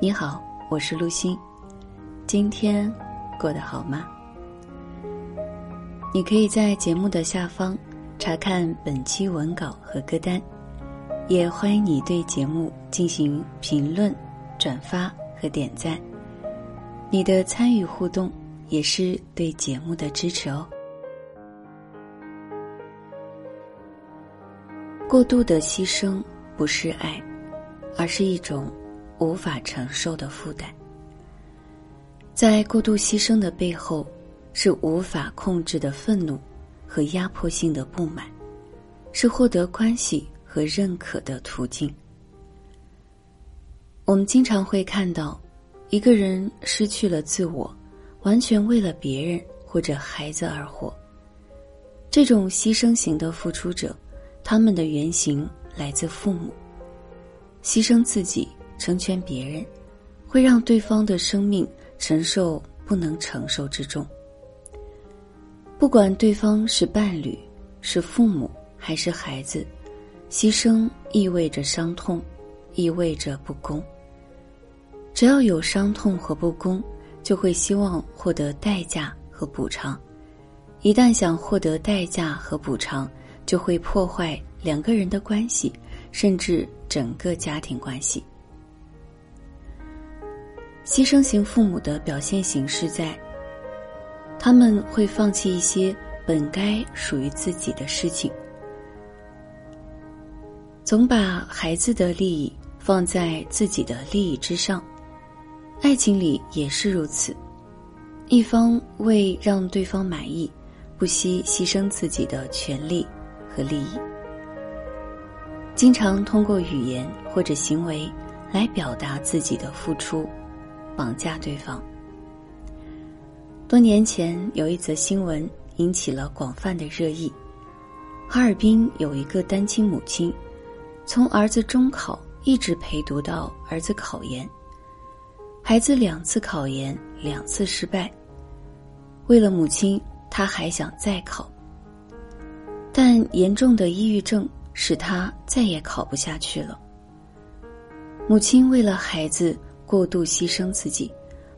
你好，我是陆欣。今天过得好吗？你可以在节目的下方查看本期文稿和歌单，也欢迎你对节目进行评论、转发和点赞。你的参与互动也是对节目的支持哦。过度的牺牲不是爱，而是一种无法承受的负担。在过度牺牲的背后，是无法控制的愤怒和压迫性的不满，是获得关系和认可的途径。我们经常会看到，一个人失去了自我，完全为了别人或者孩子而活。这种牺牲型的付出者。他们的原型来自父母，牺牲自己成全别人，会让对方的生命承受不能承受之重。不管对方是伴侣、是父母还是孩子，牺牲意味着伤痛，意味着不公。只要有伤痛和不公，就会希望获得代价和补偿。一旦想获得代价和补偿，就会破坏两个人的关系，甚至整个家庭关系。牺牲型父母的表现形式在：他们会放弃一些本该属于自己的事情，总把孩子的利益放在自己的利益之上。爱情里也是如此，一方为让对方满意，不惜牺牲自己的权利。和利益，经常通过语言或者行为来表达自己的付出，绑架对方。多年前有一则新闻引起了广泛的热议：哈尔滨有一个单亲母亲，从儿子中考一直陪读到儿子考研，孩子两次考研两次失败，为了母亲，他还想再考。但严重的抑郁症使他再也考不下去了。母亲为了孩子过度牺牲自己，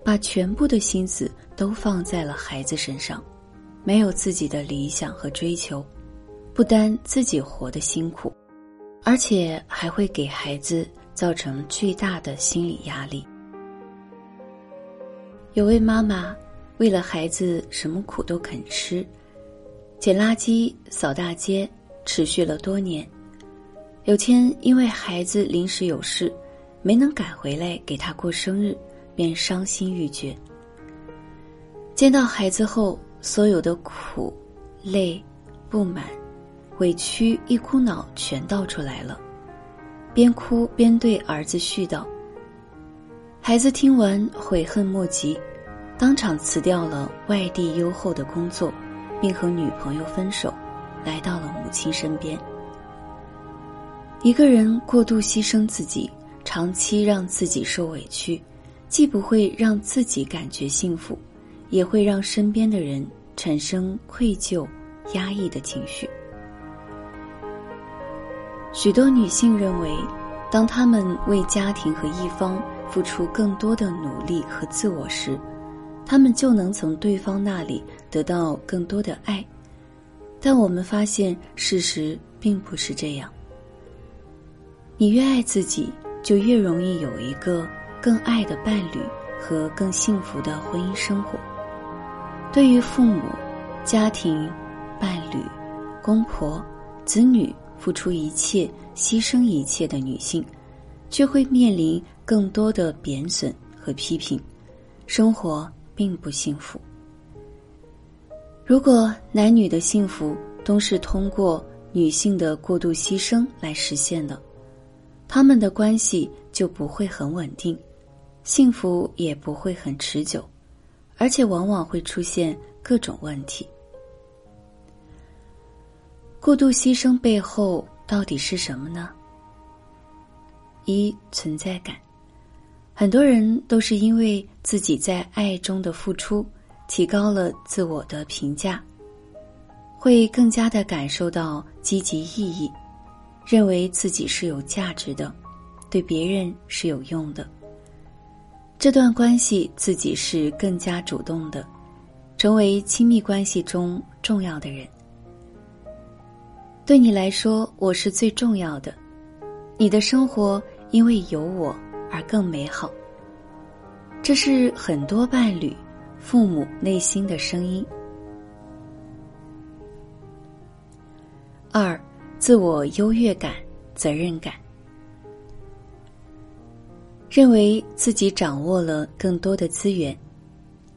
把全部的心思都放在了孩子身上，没有自己的理想和追求，不单自己活得辛苦，而且还会给孩子造成巨大的心理压力。有位妈妈为了孩子什么苦都肯吃。捡垃圾、扫大街，持续了多年。有天因为孩子临时有事，没能赶回来给他过生日，便伤心欲绝。见到孩子后，所有的苦、累、不满、委屈一股脑全倒出来了，边哭边对儿子絮叨。孩子听完悔恨莫及，当场辞掉了外地优厚的工作。并和女朋友分手，来到了母亲身边。一个人过度牺牲自己，长期让自己受委屈，既不会让自己感觉幸福，也会让身边的人产生愧疚、压抑的情绪。许多女性认为，当她们为家庭和一方付出更多的努力和自我时，她们就能从对方那里得到更多的爱，但我们发现事实并不是这样。你越爱自己，就越容易有一个更爱的伴侣和更幸福的婚姻生活。对于父母、家庭、伴侣、公婆、子女付出一切、牺牲一切的女性，却会面临更多的贬损和批评，生活。并不幸福。如果男女的幸福都是通过女性的过度牺牲来实现的，他们的关系就不会很稳定，幸福也不会很持久，而且往往会出现各种问题。过度牺牲背后到底是什么呢？一存在感。很多人都是因为自己在爱中的付出，提高了自我的评价，会更加的感受到积极意义，认为自己是有价值的，对别人是有用的。这段关系自己是更加主动的，成为亲密关系中重要的人。对你来说，我是最重要的，你的生活因为有我而更美好。这是很多伴侣、父母内心的声音。二，自我优越感、责任感，认为自己掌握了更多的资源，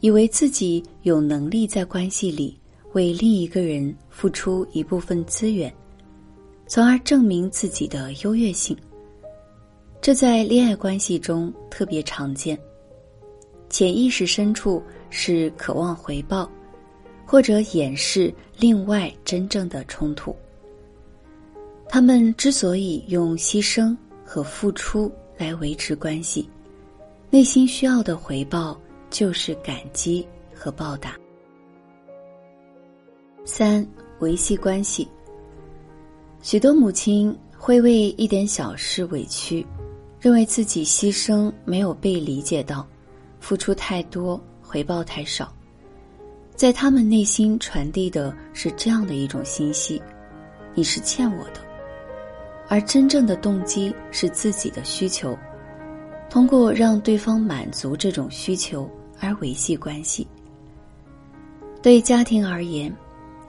以为自己有能力在关系里为另一个人付出一部分资源，从而证明自己的优越性。这在恋爱关系中特别常见。潜意识深处是渴望回报，或者掩饰另外真正的冲突。他们之所以用牺牲和付出来维持关系，内心需要的回报就是感激和报答。三、维系关系。许多母亲会为一点小事委屈，认为自己牺牲没有被理解到，付出太多，回报太少，在他们内心传递的是这样的一种信息：你是欠我的。而真正的动机是自己的需求，通过让对方满足这种需求而维系关系。对家庭而言，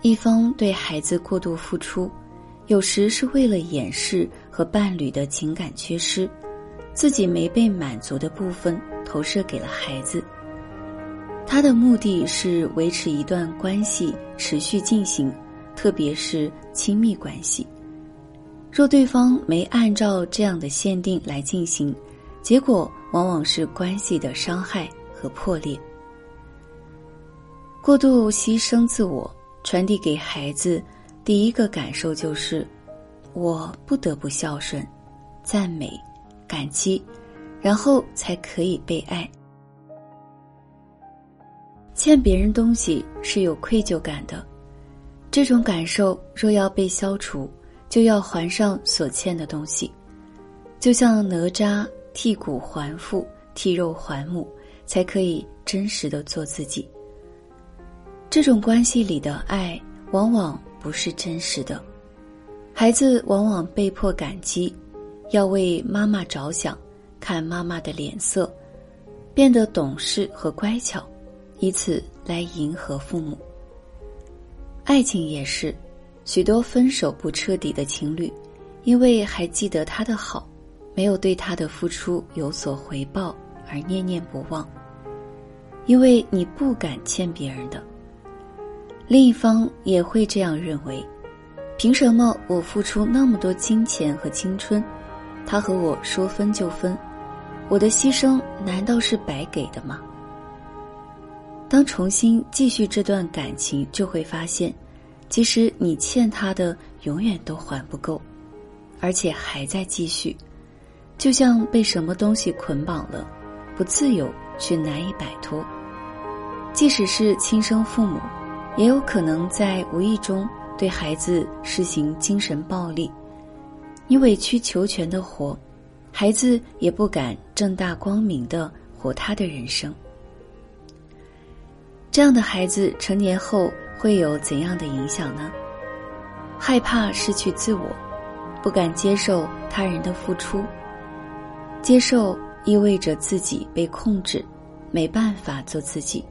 一方对孩子过度付出，有时是为了掩饰和伴侣的情感缺失，自己没被满足的部分投射给了孩子。他的目的是维持一段关系持续进行，特别是亲密关系。若对方没按照这样的限定来进行，结果往往是关系的伤害和破裂。过度牺牲自我，传递给孩子第一个感受就是：我不得不孝顺、赞美、感激，然后才可以被爱。欠别人东西是有愧疚感的，这种感受若要被消除。就要还上所欠的东西，就像哪吒剔骨还父、剔肉还母，才可以真实的做自己。这种关系里的爱往往不是真实的，孩子往往被迫感激，要为妈妈着想，看妈妈的脸色，变得懂事和乖巧，以此来迎合父母。爱情也是。许多分手不彻底的情侣，因为还记得他的好，没有对他的付出有所回报而念念不忘。因为你不敢欠别人的，另一方也会这样认为：凭什么我付出那么多金钱和青春，他和我说分就分，我的牺牲难道是白给的吗？当重新继续这段感情，就会发现。其实你欠他的永远都还不够，而且还在继续，就像被什么东西捆绑了，不自由却难以摆脱。即使是亲生父母，也有可能在无意中对孩子实行精神暴力。你委曲求全的活，孩子也不敢正大光明的活他的人生。这样的孩子成年后。会有怎样的影响呢？害怕失去自我，不敢接受他人的付出。接受意味着自己被控制，没办法做自己。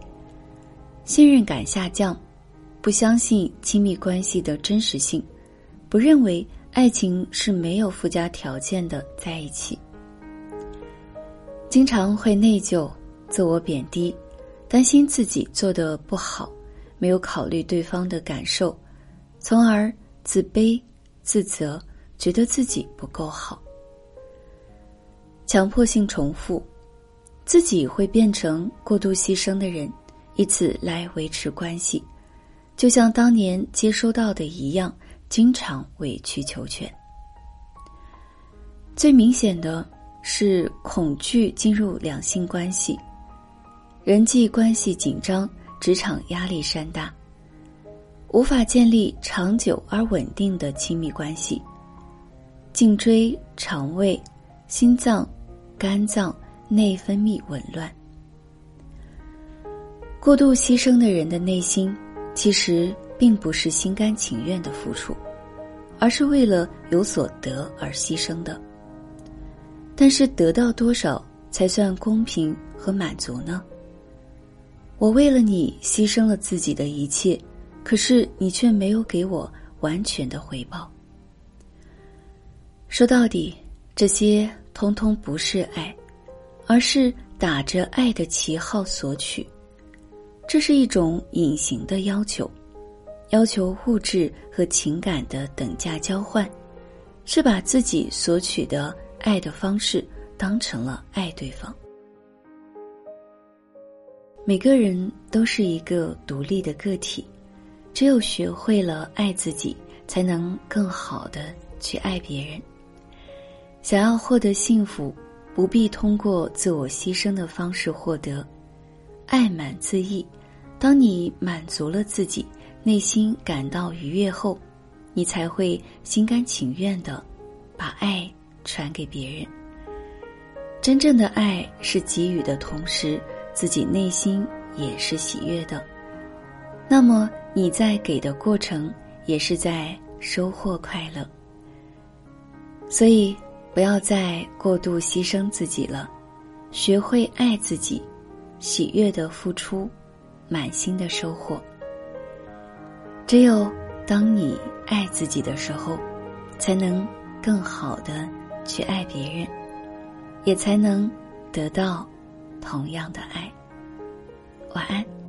信任感下降，不相信亲密关系的真实性，不认为爱情是没有附加条件的在一起。经常会内疚、自我贬低，担心自己做的不好。没有考虑对方的感受，从而自卑、自责，觉得自己不够好。强迫性重复，自己会变成过度牺牲的人，以此来维持关系，就像当年接收到的一样，经常委曲求全。最明显的是恐惧进入两性关系，人际关系紧张。职场压力山大，无法建立长久而稳定的亲密关系。颈椎、肠胃、心脏、肝脏内分泌紊乱。过度牺牲的人的内心，其实并不是心甘情愿的付出，而是为了有所得而牺牲的。但是得到多少才算公平和满足呢？我为了你牺牲了自己的一切，可是你却没有给我完全的回报。说到底，这些通通不是爱，而是打着爱的旗号索取。这是一种隐形的要求，要求物质和情感的等价交换，是把自己索取的爱的方式当成了爱对方。每个人都是一个独立的个体，只有学会了爱自己，才能更好的去爱别人。想要获得幸福，不必通过自我牺牲的方式获得，爱满自溢。当你满足了自己，内心感到愉悦后，你才会心甘情愿的把爱传给别人。真正的爱是给予的同时，自己内心也是喜悦的。那么你在给的过程，也是在收获快乐。所以，不要再过度牺牲自己了，学会爱自己，喜悦的付出。满心的收获。只有当你爱自己的时候，才能更好的去爱别人，也才能得到同样的爱。晚安。